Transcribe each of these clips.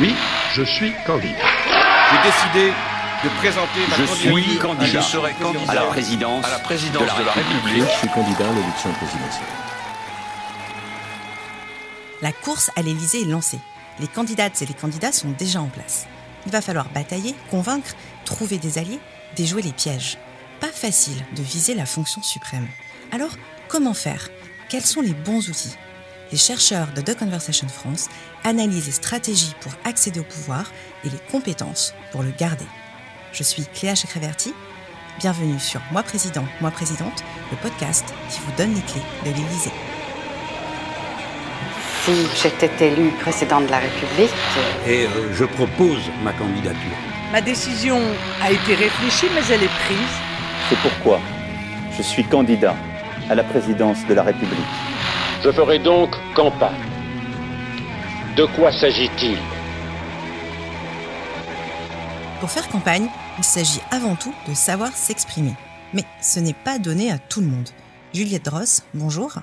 Oui, je suis candidat. J'ai décidé de présenter ma Je candidature suis candidat. Je serai candidat à la présidence, à la présidence de la République. Je suis candidat à l'élection présidentielle. La course à l'Élysée est lancée. Les candidates et les candidats sont déjà en place. Il va falloir batailler, convaincre, trouver des alliés, déjouer les pièges. Pas facile de viser la fonction suprême. Alors, comment faire? Quels sont les bons outils? Les chercheurs de The Conversation France analysent les stratégies pour accéder au pouvoir et les compétences pour le garder. Je suis Cléa Chakreverti. Bienvenue sur Moi Président, Moi Présidente, le podcast qui vous donne les clés de l'Élysée. Si j'étais élue présidente de la République, Et euh, je propose ma candidature. Ma décision a été réfléchie, mais elle est prise. C'est pourquoi je suis candidat à la présidence de la République. Je ferai donc campagne. De quoi s'agit-il Pour faire campagne, il s'agit avant tout de savoir s'exprimer. Mais ce n'est pas donné à tout le monde. Juliette Dross, bonjour.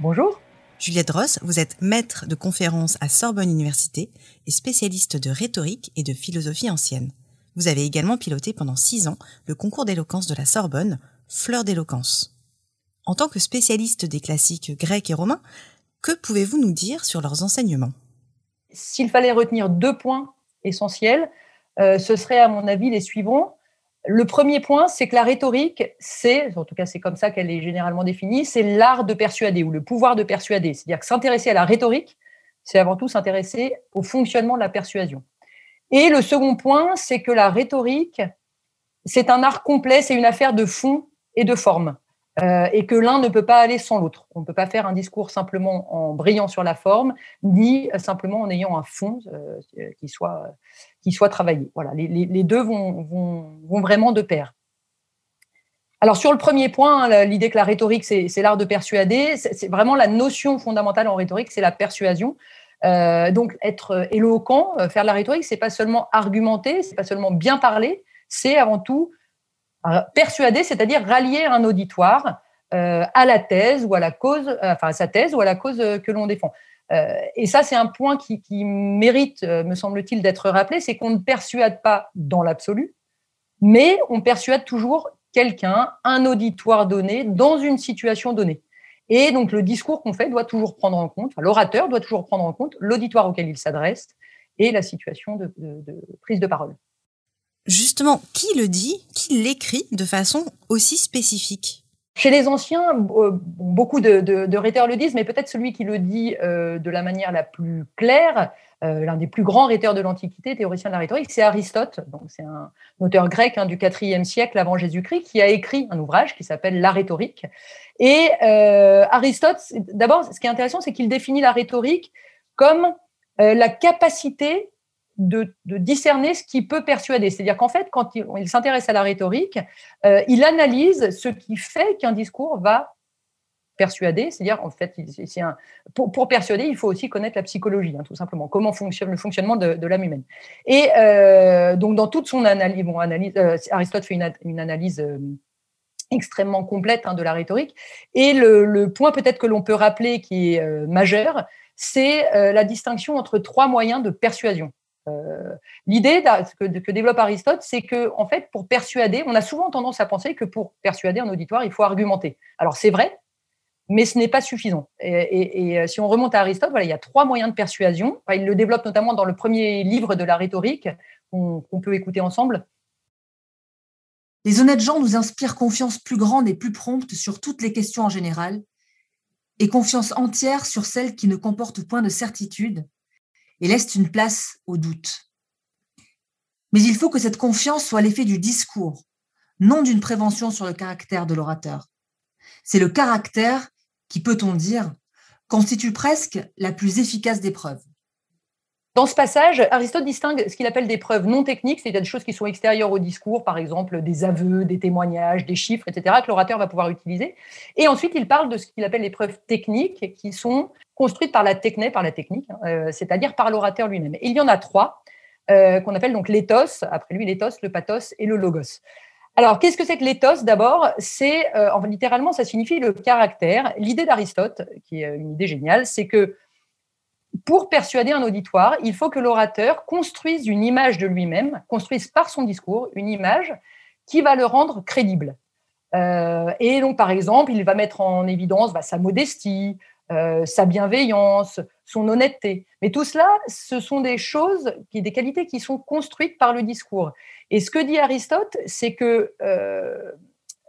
Bonjour. Juliette Dross, vous êtes maître de conférences à Sorbonne Université et spécialiste de rhétorique et de philosophie ancienne. Vous avez également piloté pendant six ans le concours d'éloquence de la Sorbonne, Fleur d'éloquence. En tant que spécialiste des classiques grecs et romains, que pouvez-vous nous dire sur leurs enseignements? S'il fallait retenir deux points essentiels, euh, ce serait à mon avis les suivants. Le premier point, c'est que la rhétorique, c'est, en tout cas c'est comme ça qu'elle est généralement définie, c'est l'art de persuader ou le pouvoir de persuader. C'est-à-dire que s'intéresser à la rhétorique, c'est avant tout s'intéresser au fonctionnement de la persuasion. Et le second point, c'est que la rhétorique, c'est un art complet, c'est une affaire de fond et de forme. Euh, et que l'un ne peut pas aller sans l'autre. On ne peut pas faire un discours simplement en brillant sur la forme, ni simplement en ayant un fond euh, qui, soit, qui soit travaillé. Voilà, les, deux vont, vont, vont, vraiment de pair. Alors sur le premier point, hein, l'idée que la rhétorique, c'est l'art de persuader, c'est vraiment la notion fondamentale en rhétorique, c'est la persuasion. Euh, donc être éloquent, faire de la rhétorique, c'est pas seulement argumenter, c'est pas seulement bien parler, c'est avant tout persuader, c'est-à-dire rallier un auditoire euh, à la thèse ou à la cause, euh, enfin à sa thèse ou à la cause que l'on défend. Euh, et ça, c'est un point qui, mérite, me semble-t-il, d'être rappelé, c'est qu'on ne persuade pas dans l'absolu, mais on persuade toujours quelqu'un, un auditoire donné, dans une situation donnée. Et donc le discours qu'on fait doit toujours prendre en compte, l'orateur doit toujours prendre en compte l'auditoire auquel il s'adresse et la situation de prise de parole. Justement, qui le dit, qui l'écrit de façon aussi spécifique? Chez les anciens, beaucoup de, de, rhéteurs le disent, mais peut-être celui qui le dit euh, de la manière la plus claire, euh, l'un des plus grands rhéteurs de l'Antiquité, théoricien de la rhétorique, c'est Aristote. Donc c'est un auteur grec hein, du IVe siècle avant Jésus-Christ qui a écrit un ouvrage qui s'appelle La rhétorique. Et euh, Aristote, d'abord, ce qui est intéressant, c'est qu'il définit la rhétorique comme la capacité de, discerner ce qui peut persuader. C'est-à-dire qu'en fait, quand il, s'intéresse à la rhétorique, euh, il analyse ce qui fait qu'un discours va persuader. C'est-à-dire, en fait, pour, persuader, il faut aussi connaître la psychologie, hein, tout simplement, comment fonctionne le fonctionnement de, l'âme humaine. Et euh, donc, dans toute son analyse, euh, Aristote fait une, analyse extrêmement complète hein, de la rhétorique. Et le, point peut-être que l'on peut rappeler qui est majeur, c'est la distinction entre trois moyens de persuasion. Euh, L'idée que, développe Aristote, c'est que, en fait, pour persuader, on a souvent tendance à penser que pour persuader un auditoire, il faut argumenter. Alors c'est vrai, mais ce n'est pas suffisant. Et, et, si on remonte à Aristote, il y a trois moyens de persuasion. Il le développe notamment dans le premier livre de la rhétorique qu'on qu peut écouter ensemble. Les honnêtes gens nous inspirent confiance plus grande et plus prompte sur toutes les questions en général, et confiance entière sur celles qui ne comportent point de certitude, et laisse une place au doute. Mais il faut que cette confiance soit l'effet du discours, non d'une prévention sur le caractère de l'orateur. C'est le caractère qui, peut-on dire, constitue presque la plus efficace des preuves. Dans ce passage, Aristote distingue ce qu'il appelle des preuves non techniques, c'est-à-dire des choses qui sont extérieures au discours, par exemple des aveux, des témoignages, des chiffres, etc., que l'orateur va pouvoir utiliser. Et ensuite, il parle de ce qu'il appelle les preuves techniques, qui sont construites par la techné, par la technique, euh, c'est-à-dire par l'orateur lui-même. Il y en a trois, euh, qu'on appelle donc l'éthos, après lui l'éthos, le pathos et le logos. Alors, qu'est-ce que c'est que l'éthos? D'abord, c'est, euh, littéralement, ça signifie le caractère. L'idée d'Aristote, qui est une idée géniale, c'est que pour persuader un auditoire, il faut que l'orateur construise une image de lui-même, construise par son discours une image qui va le rendre crédible. Et donc, par exemple, il va mettre en évidence bah, sa modestie, euh, sa bienveillance, son honnêteté. Mais tout cela, ce sont des choses, des qualités qui sont construites par le discours. Et ce que dit Aristote, c'est que euh,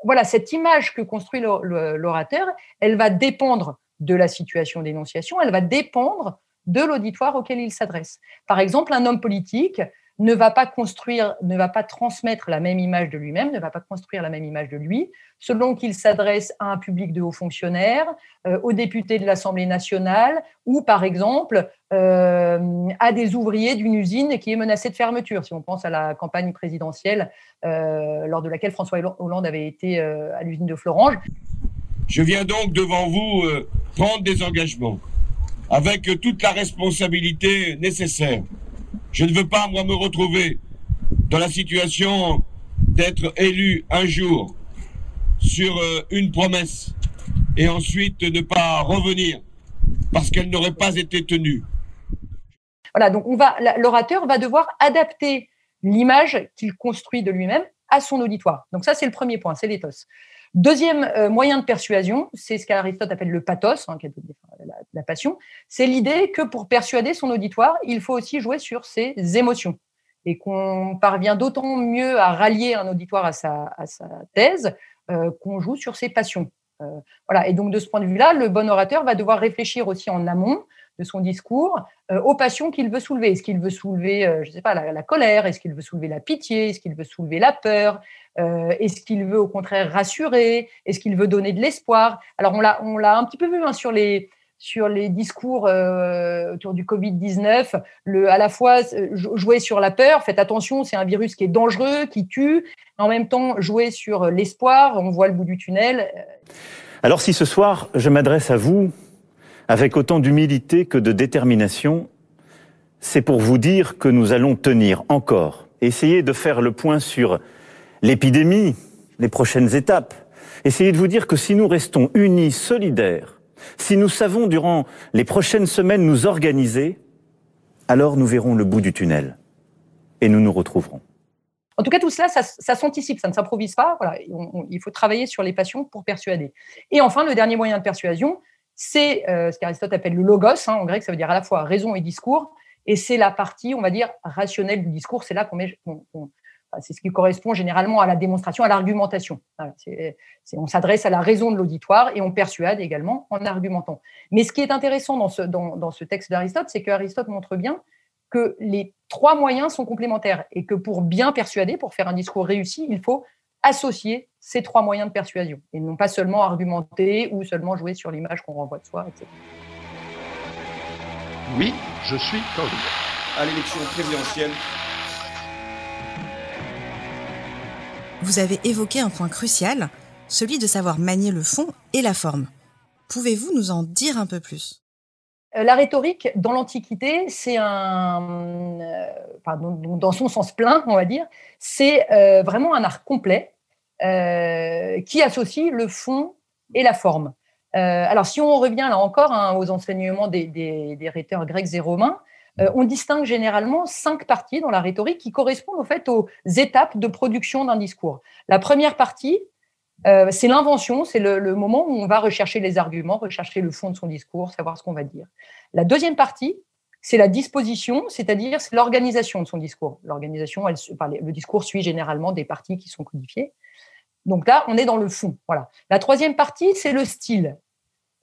voilà, cette image que construit l'orateur, elle va dépendre de la situation d'énonciation, elle va dépendre de l'auditoire auquel il s'adresse. Par exemple, un homme politique ne va pas construire, ne va pas transmettre la même image de lui-même, ne va pas construire la même image de lui, selon qu'il s'adresse à un public de hauts fonctionnaires, euh, aux députés de l'Assemblée nationale, ou par exemple euh, à des ouvriers d'une usine qui est menacée de fermeture. Si on pense à la campagne présidentielle euh, lors de laquelle François Hollande avait été à l'usine de Florange. Je viens donc devant vous prendre des engagements avec toute la responsabilité nécessaire. Je ne veux pas, moi, me retrouver dans la situation d'être élu un jour sur euh, une promesse et ensuite ne pas revenir parce qu'elle n'aurait pas été tenue. Voilà, donc l'orateur va devoir adapter l'image qu'il construit de lui-même à son auditoire. Donc ça, c'est le premier point, c'est l'éthos. Deuxième euh, moyen de persuasion, c'est ce qu'Aristote appelle le pathos, hein, la, passion. C'est l'idée que pour persuader son auditoire, il faut aussi jouer sur ses émotions et qu'on parvient d'autant mieux à rallier un auditoire à sa, thèse euh, qu'on joue sur ses passions. Euh, voilà. Et donc de ce point de vue-là, le bon orateur va devoir réfléchir aussi en amont de son discours aux passions qu'il veut soulever. Est-ce qu'il veut soulever, je sais pas, la colère? Est-ce qu'il veut soulever la pitié? Est-ce qu'il veut soulever la peur? Euh, est-ce qu'il veut au contraire rassurer? Est-ce qu'il veut donner de l'espoir? Alors on l'a, on l'a un petit peu vu hein, sur les sur les discours euh, autour du Covid-19, le, à la fois euh, jouer sur la peur, faites attention, c'est un virus qui est dangereux, qui tue, en même temps jouer sur l'espoir, on voit le bout du tunnel. Alors si ce soir, je m'adresse à vous avec autant d'humilité que de détermination, c'est pour vous dire que nous allons tenir encore, essayer de faire le point sur l'épidémie, les prochaines étapes. Essayez de vous dire que si nous restons unis, solidaires, si nous savons durant les prochaines semaines nous organiser, alors nous verrons le bout du tunnel et nous nous retrouverons. En tout cas, tout cela, ça, s'anticipe, ça ne s'improvise pas. Voilà, il faut travailler sur les passions pour persuader. Et enfin, le dernier moyen de persuasion, c'est euh, ce qu'Aristote appelle le logos. Hein, en grec, ça veut dire à la fois raison et discours. Et c'est la partie, on va dire, rationnelle du discours. C'est là qu'on met, c'est ce qui correspond généralement à la démonstration, à l'argumentation. on s'adresse à la raison de l'auditoire et on persuade également en argumentant. Mais ce qui est intéressant dans ce, texte d'Aristote, c'est qu'Aristote montre bien que les trois moyens sont complémentaires et que pour bien persuader, pour faire un discours réussi, il faut associer ces trois moyens de persuasion et non pas seulement argumenter ou seulement jouer sur l'image qu'on renvoie de soi, etc. Oui, je suis candidat. À l'élection présidentielle Vous avez évoqué un point crucial, celui de savoir manier le fond et la forme. Pouvez-vous nous en dire un peu plus? Euh, la rhétorique, dans l'Antiquité, c'est un, euh, dans son sens plein, on va dire, c'est euh, vraiment un art complet qui associe le fond et la forme. alors, si on revient là encore hein, aux enseignements des, des, rhéteurs grecs et romains, on distingue généralement cinq parties dans la rhétorique qui correspondent au fait aux étapes de production d'un discours. La première partie, euh, c'est l'invention, c'est le, moment où on va rechercher les arguments, rechercher le fond de son discours, savoir ce qu'on va dire. La deuxième partie, c'est la disposition, c'est-à-dire c'est l'organisation de son discours. L'organisation, le discours suit généralement des parties qui sont codifiées. Donc là, on est dans le fond. Voilà. La troisième partie, c'est le style.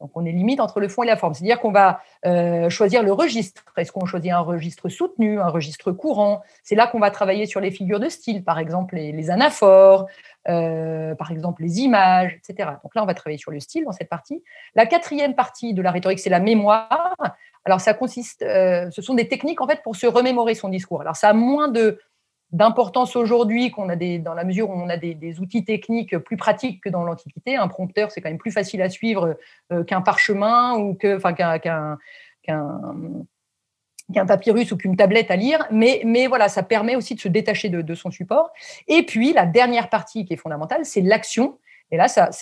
Donc, on est limite entre le fond et la forme. C'est-à-dire qu'on va euh, choisir le registre. Est-ce qu'on choisit un registre soutenu, un registre courant? C'est là qu'on va travailler sur les figures de style, par exemple les, anaphores, euh, par exemple les images, etc. Donc là, on va travailler sur le style dans cette partie. La quatrième partie de la rhétorique, c'est la mémoire. Alors, ça consiste, euh, ce sont des techniques en fait pour se remémorer son discours. Alors, ça a moins de d'importance aujourd'hui qu'on a des, dans la mesure où on a des, outils techniques plus pratiques que dans l'Antiquité. Un prompteur, c'est quand même plus facile à suivre euh, qu'un parchemin ou que, enfin, qu'un, qu'un, papyrus ou qu'une tablette à lire. Mais, mais voilà, ça permet aussi de se détacher de, de, son support. Et puis, la dernière partie qui est fondamentale, c'est l'action. Et là, ça,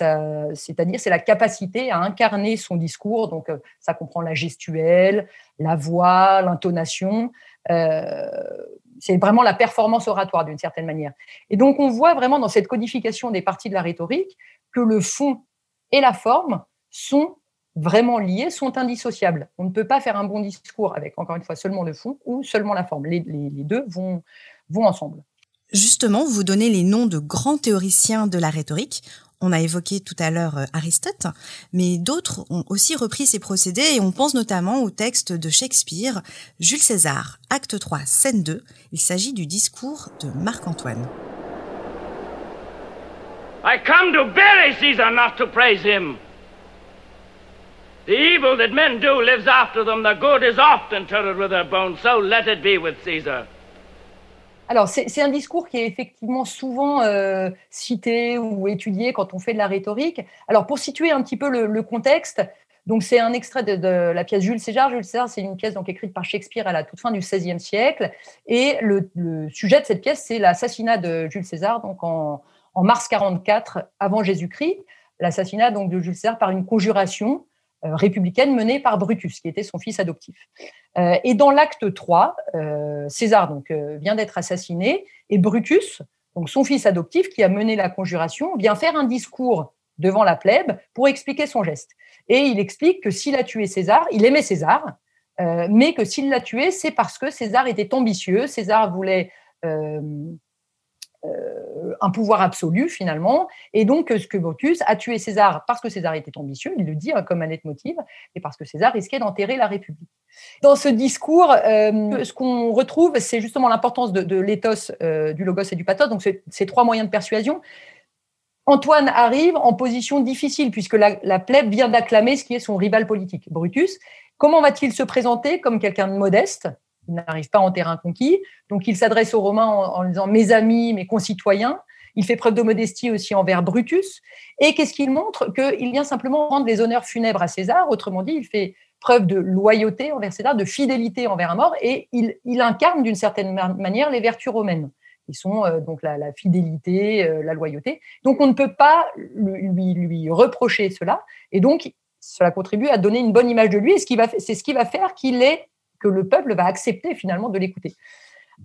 c'est-à-dire, c'est la capacité à incarner son discours. Donc, euh, ça comprend la gestuelle, la voix, l'intonation. Euh, c'est vraiment la performance oratoire d'une certaine manière. Et donc, on voit vraiment dans cette codification des parties de la rhétorique que le fond et la forme sont vraiment liés, sont indissociables. On ne peut pas faire un bon discours avec, encore une fois, seulement le fond ou seulement la forme. Les, deux vont, vont ensemble. Justement, vous donnez les noms de grands théoriciens de la rhétorique. On a évoqué tout à l'heure euh, Aristote, mais d'autres ont aussi repris ces procédés et on pense notamment au texte de Shakespeare, Jules César, acte 3, scène 2. Il s'agit du discours de Marc-Antoine. I come to bury Caesar, not to praise him. The evil that men do lives after them. The good is often interred with their bones. So let it be with Caesar. Alors, c'est un discours qui est effectivement souvent euh, cité ou étudié quand on fait de la rhétorique. Alors, pour situer un petit peu le, contexte, donc c'est un extrait de, la pièce Jules César. Jules César, c'est une pièce donc écrite par Shakespeare à la toute fin du XVIe siècle. Et le, sujet de cette pièce, c'est l'assassinat de Jules César, donc en, mars 44 avant Jésus-Christ. L'assassinat donc de Jules César par une conjuration républicaine menée par Brutus, qui était son fils adoptif. Euh, et dans l'acte 3, euh, César donc, vient d'être assassiné, et Brutus, donc son fils adoptif, qui a mené la conjuration, vient faire un discours devant la plèbe pour expliquer son geste. Et il explique que s'il a tué César, il aimait César, mais que s'il l'a tué, c'est parce que César était ambitieux, César voulait euh, un pouvoir absolu finalement, et donc ce que Brutus a tué César parce que César était ambitieux, il le dit hein, comme un motive, et parce que César risquait d'enterrer la République. Dans ce discours, euh, ce qu'on retrouve, c'est justement l'importance de, l'éthos, euh, du logos et du pathos, donc ces trois moyens de persuasion. Antoine arrive en position difficile puisque la, la plèbe vient d'acclamer ce qui est son rival politique, Brutus. Comment va-t-il se présenter comme quelqu'un de modeste, il n'arrive pas en terrain conquis. Donc, il s'adresse aux Romains en, disant mes amis, mes concitoyens. Il fait preuve de modestie aussi envers Brutus. Et qu'est-ce qu'il montre? Qu'il vient simplement rendre les honneurs funèbres à César. Autrement dit, il fait preuve de loyauté envers César, de fidélité envers un mort, et il, incarne d'une certaine manière les vertus romaines, qui sont euh, donc la, fidélité, euh, la loyauté. Donc on ne peut pas lui, lui, reprocher cela, et donc cela contribue à donner une bonne image de lui, et c'est ce qui va faire qu'il est que le peuple va accepter finalement de l'écouter.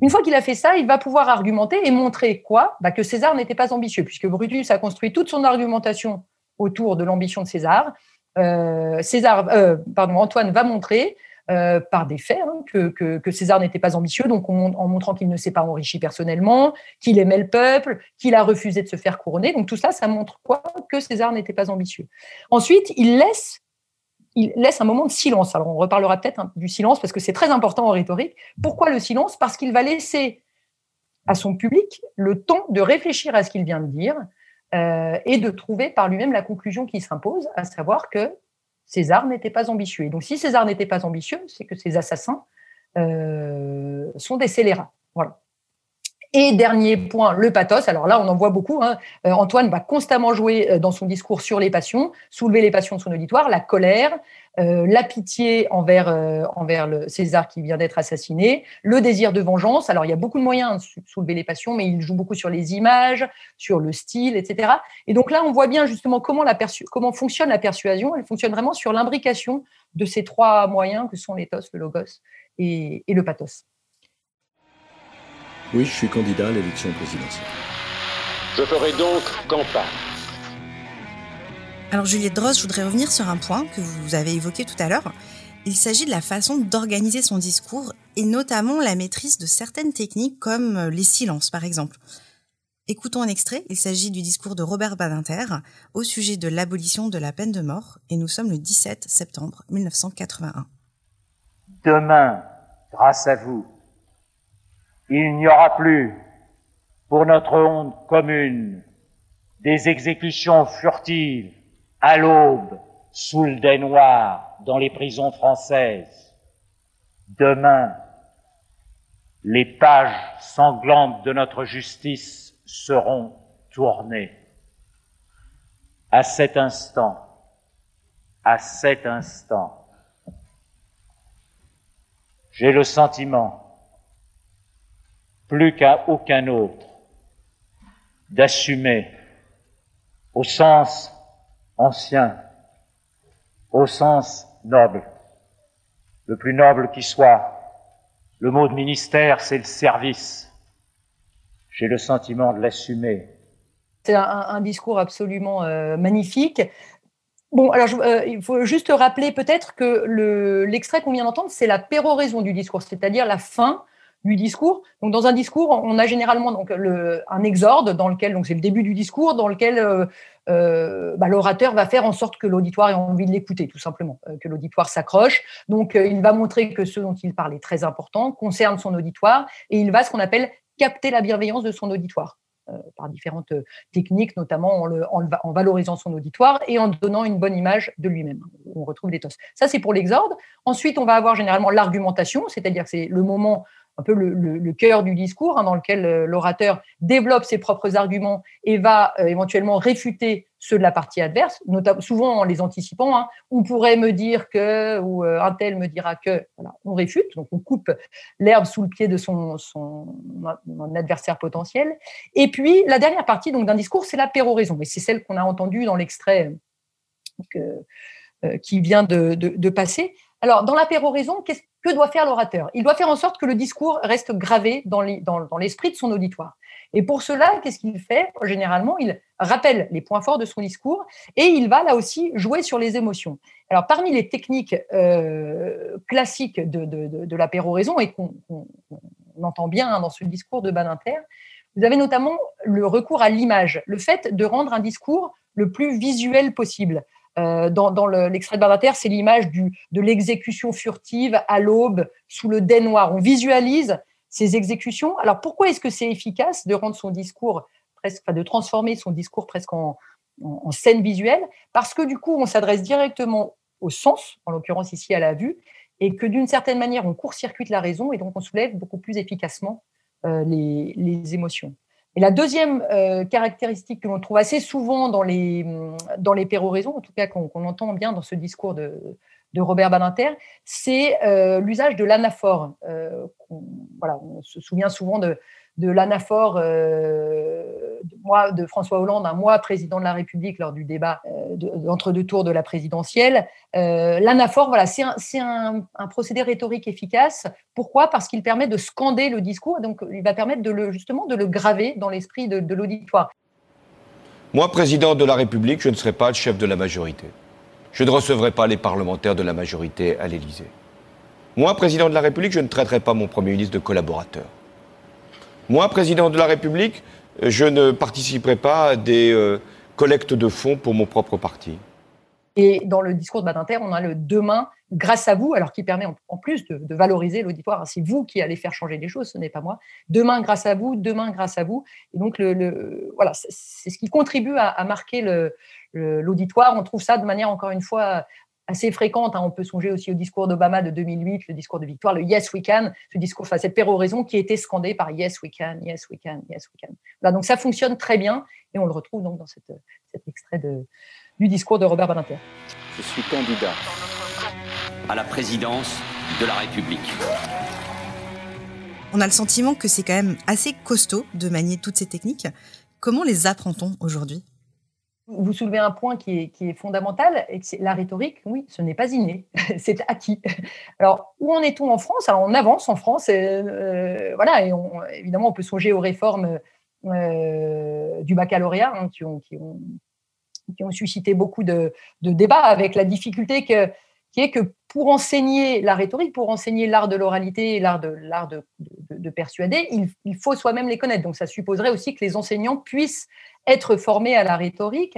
Une fois qu'il a fait ça, il va pouvoir argumenter et montrer quoi? Bah, Que César n'était pas ambitieux, puisque Brutus a construit toute son argumentation autour de l'ambition de César. Euh, César, euh, pardon, Antoine va montrer euh, par des faits hein, que, César n'était pas ambitieux, donc en montrant qu'il ne s'est pas enrichi personnellement, qu'il aimait le peuple, qu'il a refusé de se faire couronner. Donc tout ça, ça montre quoi? Que César n'était pas ambitieux. Ensuite, il laisse il laisse un moment de silence. Alors, on reparlera peut-être du silence parce que c'est très important en rhétorique. Pourquoi le silence? Parce qu'il va laisser à son public le temps de réfléchir à ce qu'il vient de dire euh, et de trouver par lui-même la conclusion qui s'impose, à savoir que César n'était pas ambitieux. Et donc, si César n'était pas ambitieux, c'est que ses assassins euh, sont des scélérats. Voilà. Et dernier point, le pathos. Alors là, on en voit beaucoup. Hein. Euh, Antoine va constamment jouer euh, dans son discours sur les passions, soulever les passions de son auditoire, la colère, euh, la pitié envers, le César qui vient d'être assassiné, le désir de vengeance. Alors il y a beaucoup de moyens de soulever les passions, mais il joue beaucoup sur les images, sur le style, etc. Et donc là, on voit bien justement comment, fonctionne la persuasion. Elle fonctionne vraiment sur l'imbrication de ces trois moyens que sont l'éthos, le logos et le pathos. Oui, je suis candidat à l'élection présidentielle. Je ferai donc campagne. Alors Juliette Droz, je voudrais revenir sur un point que vous avez évoqué tout à l'heure. Il s'agit de la façon d'organiser son discours et notamment la maîtrise de certaines techniques comme les silences par exemple. Écoutons un extrait, il s'agit du discours de Robert Badinter au sujet de l'abolition de la peine de mort et nous sommes le 17 septembre 1981. Demain, grâce à vous, il n'y aura plus, pour notre honte commune, des exécutions furtives à l'aube sous le dais noir dans les prisons françaises. Demain, les pages sanglantes de notre justice seront tournées. À cet instant, à cet instant, j'ai le sentiment plus qu'à aucun autre, d'assumer au sens ancien, au sens noble, le plus noble qui soit. Le mot de ministère, c'est le service. J'ai le sentiment de l'assumer. C'est un, discours absolument euh, magnifique. Bon, alors euh, il faut juste rappeler peut-être que l'extrait qu'on vient d'entendre, c'est la péroraison du discours, c'est-à-dire la fin du discours. Donc, dans un discours, on a généralement donc le, un exorde dans lequel, donc c'est le début du discours, dans lequel euh, euh, bah, l'orateur va faire en sorte que l'auditoire ait envie de l'écouter, tout simplement, que l'auditoire s'accroche. Donc, il va montrer que ce dont il parle est très important, concerne son auditoire, et il va ce qu'on appelle capter la bienveillance de son auditoire. Euh, par différentes euh, techniques, notamment en, le, en, valorisant son auditoire et en donnant une bonne image de lui-même. On retrouve l'éthos. Ça, c'est pour l'exorde. Ensuite, on va avoir généralement l'argumentation, c'est-à-dire que c'est le moment un peu le, cœur du discours, hein, dans lequel euh, l'orateur développe ses propres arguments et va euh, éventuellement réfuter ceux de la partie adverse, souvent en les anticipant. Hein. on pourrait me dire que, ou euh, un tel me dira que, voilà, on réfute, donc on coupe l'herbe sous le pied de son, adversaire potentiel. Et puis, la dernière partie d'un discours, c'est la péroraison, et c'est celle qu'on a entendue dans l'extrait qui vient de, de passer. Alors, dans la péroraison, qu'est-ce que doit faire l'orateur Il doit faire en sorte que le discours reste gravé dans l'esprit de son auditoire. Et pour cela, qu'est-ce qu'il fait? Généralement, il rappelle les points forts de son discours et il va là aussi jouer sur les émotions. Alors, parmi les techniques euh, classiques de, la péroraison et qu'on entend bien dans ce discours de Badinter, vous avez notamment le recours à l'image, le fait de rendre un discours le plus visuel possible. Euh, dans, l'extrait de Barbater, c'est l'image de l'exécution furtive à l'aube sous le dais noir. On visualise ces exécutions. Alors pourquoi est-ce que c'est efficace de rendre son discours presque, de transformer son discours presque en, scène visuelle? Parce que du coup, on s'adresse directement au sens, en l'occurrence ici à la vue, et que d'une certaine manière, on court-circuite la raison et donc on soulève beaucoup plus efficacement euh, les émotions. Et la deuxième euh, caractéristique que l'on trouve assez souvent dans les, dans les péroraisons, en tout cas qu'on entend bien dans ce discours de, de Robert Badinter, c'est euh, l'usage de l'anaphore. Euh, voilà, on se souvient souvent de, de l'anaphore euh, de, François Hollande, un mois président de la République lors du débat euh, entre deux tours de la présidentielle. Euh, l'anaphore, voilà, c'est un, procédé rhétorique efficace. Pourquoi? Parce qu'il permet de scander le discours, donc il va permettre de justement de le graver dans l'esprit de, de l'auditoire. Moi, président de la République, je ne serai pas le chef de la majorité. Je ne recevrai pas les parlementaires de la majorité à l'Élysée. Moi, président de la République, je ne traiterai pas mon Premier ministre de collaborateur. Moi, président de la République, je ne participerai pas à des euh, collectes de fonds pour mon propre parti. Et dans le discours de Badinter, on a le demain grâce à vous, alors qui permet en, plus de, valoriser l'auditoire. C'est vous qui allez faire changer les choses, ce n'est pas moi. Demain grâce à vous, demain grâce à vous. Et donc, voilà, c'est ce qui contribue à marquer l'auditoire. On trouve ça de manière, encore une fois, assez fréquente. Hein. On peut songer aussi au discours d'Obama de 2008, le discours de victoire, le Yes we can, ce discours, enfin, cette péroraison qui était scandée par Yes we can, Yes we can, Yes we can. donc ça fonctionne très bien et on le retrouve donc dans cet extrait de, du discours de Robert Badinter. Je suis candidat à la présidence de la République. On a le sentiment que c'est quand même assez costaud de manier toutes ces techniques. Comment les apprend-on aujourd'hui? Vous soulevez un point qui est, fondamental, et c'est la rhétorique, oui, ce n'est pas inné, c'est acquis. Alors, où en est-on en France? Alors, on avance en France, et, euh, voilà, et évidemment, on peut songer aux réformes euh, du baccalauréat hein, qui, ont, suscité beaucoup de, débats avec la difficulté que, qui est que pour enseigner la rhétorique, pour enseigner l'art de l'oralité, l'art de, l'art de, de, persuader, il, il faut soi-même les connaître. Donc, ça supposerait aussi que les enseignants puissent être formés à la rhétorique.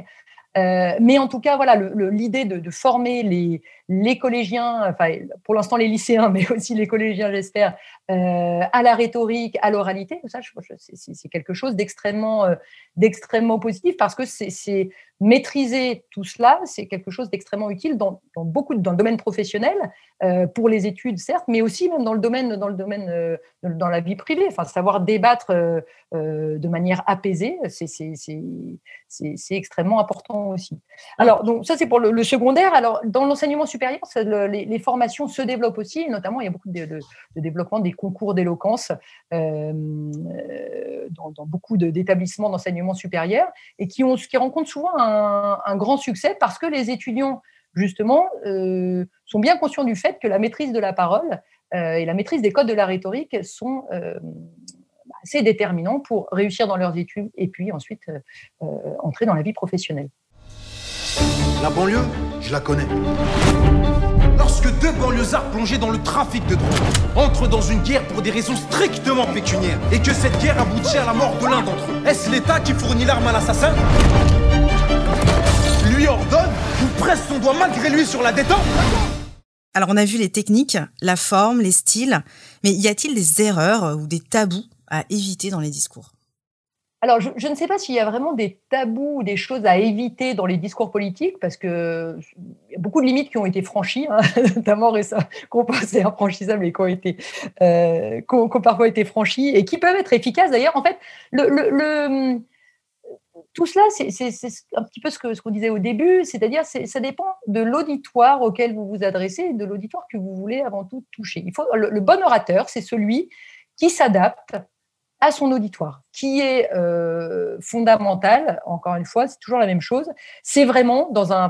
Euh, mais en tout cas, voilà, l'idée de, former les, les collégiens, enfin, pour l'instant les lycéens, mais aussi les collégiens, j'espère, euh, à la rhétorique, à l'oralité, ça, c'est quelque chose d'extrêmement, euh, positif parce que c'est maîtriser tout cela, c'est quelque chose d'extrêmement utile dans, beaucoup dans le domaine professionnel, pour les études certes, mais aussi même dans le domaine, dans le domaine, dans la vie privée. Enfin, savoir débattre de manière apaisée, c'est extrêmement important aussi. Alors, donc ça c'est pour le, secondaire. Alors, dans l'enseignement supérieur, les, formations se développent aussi, notamment il y a beaucoup de, développement des concours d'éloquence euh, dans, beaucoup d'établissements d'enseignement supérieur et qui, ont, qui rencontrent souvent un, grand succès parce que les étudiants, justement, euh, sont bien conscients du fait que la maîtrise de la parole euh, et la maîtrise des codes de la rhétorique sont assez déterminants pour réussir dans leurs études et puis ensuite entrer dans la vie professionnelle. La banlieue, je la connais. Lorsque deux banlieusards plongés dans le trafic de drogue entrent dans une guerre pour des raisons strictement pécuniaires et que cette guerre aboutit à la mort de l'un d'entre eux, est-ce l'État qui fournit l'arme à l'assassin? Lui ordonne ou presse son doigt malgré lui sur la détente? Alors on a vu les techniques, la forme, les styles, mais y a-t-il des erreurs ou des tabous à éviter dans les discours? Alors, je, ne sais pas s'il y a vraiment des tabous ou des choses à éviter dans les discours politiques, parce que y a beaucoup de limites qui ont été franchies, hein, notamment récemment, qu'on pensait infranchissables et qui ont, été, euh, qui ont, parfois été franchies et qui peuvent être efficaces. D'ailleurs, en fait, le, le, tout cela, c'est un petit peu ce qu'on ce qu disait au début, c'est-à-dire ça dépend de l'auditoire auquel vous vous adressez de l'auditoire que vous voulez avant tout toucher. Il faut, le bon orateur, c'est celui qui s'adapte à son auditoire, qui est euh, fondamental, encore une fois, c'est toujours la même chose, c'est vraiment dans un,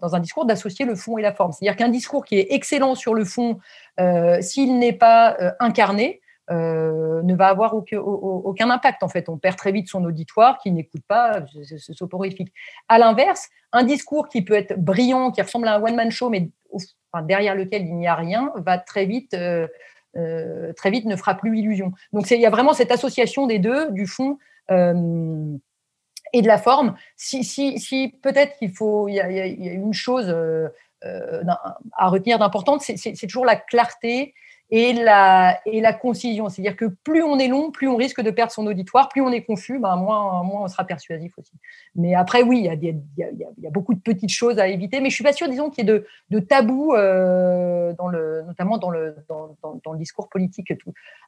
dans un discours d'associer le fond et la forme. C'est-à-dire qu'un discours qui est excellent sur le fond, euh, s'il n'est pas euh, incarné, ne va avoir aucun, impact. En fait, on perd très vite son auditoire qui n'écoute pas, c'est soporifique. À l'inverse, un discours qui peut être brillant, qui ressemble à un one-man show, mais derrière lequel il n'y a rien, va très vite euh, très vite ne fera plus illusion. Donc il y a vraiment cette association des deux, du fond euh, et de la forme. Si, si, si peut-être qu'il faut, il y, y, y, a une chose euh, à retenir d'importante, c'est toujours la clarté et la, et concision. C'est-à-dire que plus on est long, plus on risque de perdre son auditoire, plus on est confus, ben moins, on sera persuasif aussi. Mais après, oui, il y a, beaucoup de petites choses à éviter, mais je suis pas sûre, disons, qu'il y ait de, de tabous, euh, notamment dans le, discours politique.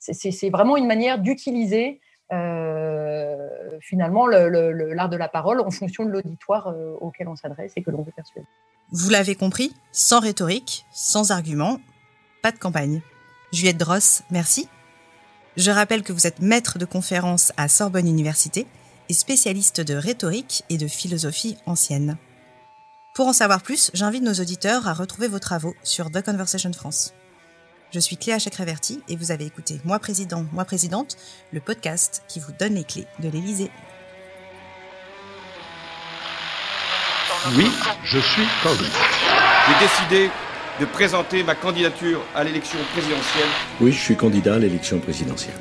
C'est vraiment une manière d'utiliser euh, finalement l'art de la parole en fonction de l'auditoire euh, auquel on s'adresse et que l'on veut persuader. Vous l'avez compris, sans rhétorique, sans argument, pas de campagne. Juliette Dross, merci. Je rappelle que vous êtes maître de conférence à Sorbonne Université et spécialiste de rhétorique et de philosophie ancienne. Pour en savoir plus, j'invite nos auditeurs à retrouver vos travaux sur The Conversation France. Je suis Cléa Chakraverti et vous avez écouté Moi Président, Moi Présidente, le podcast qui vous donne les clés de l'Élysée. Oui, je suis candidat. J'ai décidé de présenter ma candidature à l'élection présidentielle. Oui, je suis candidat à l'élection présidentielle.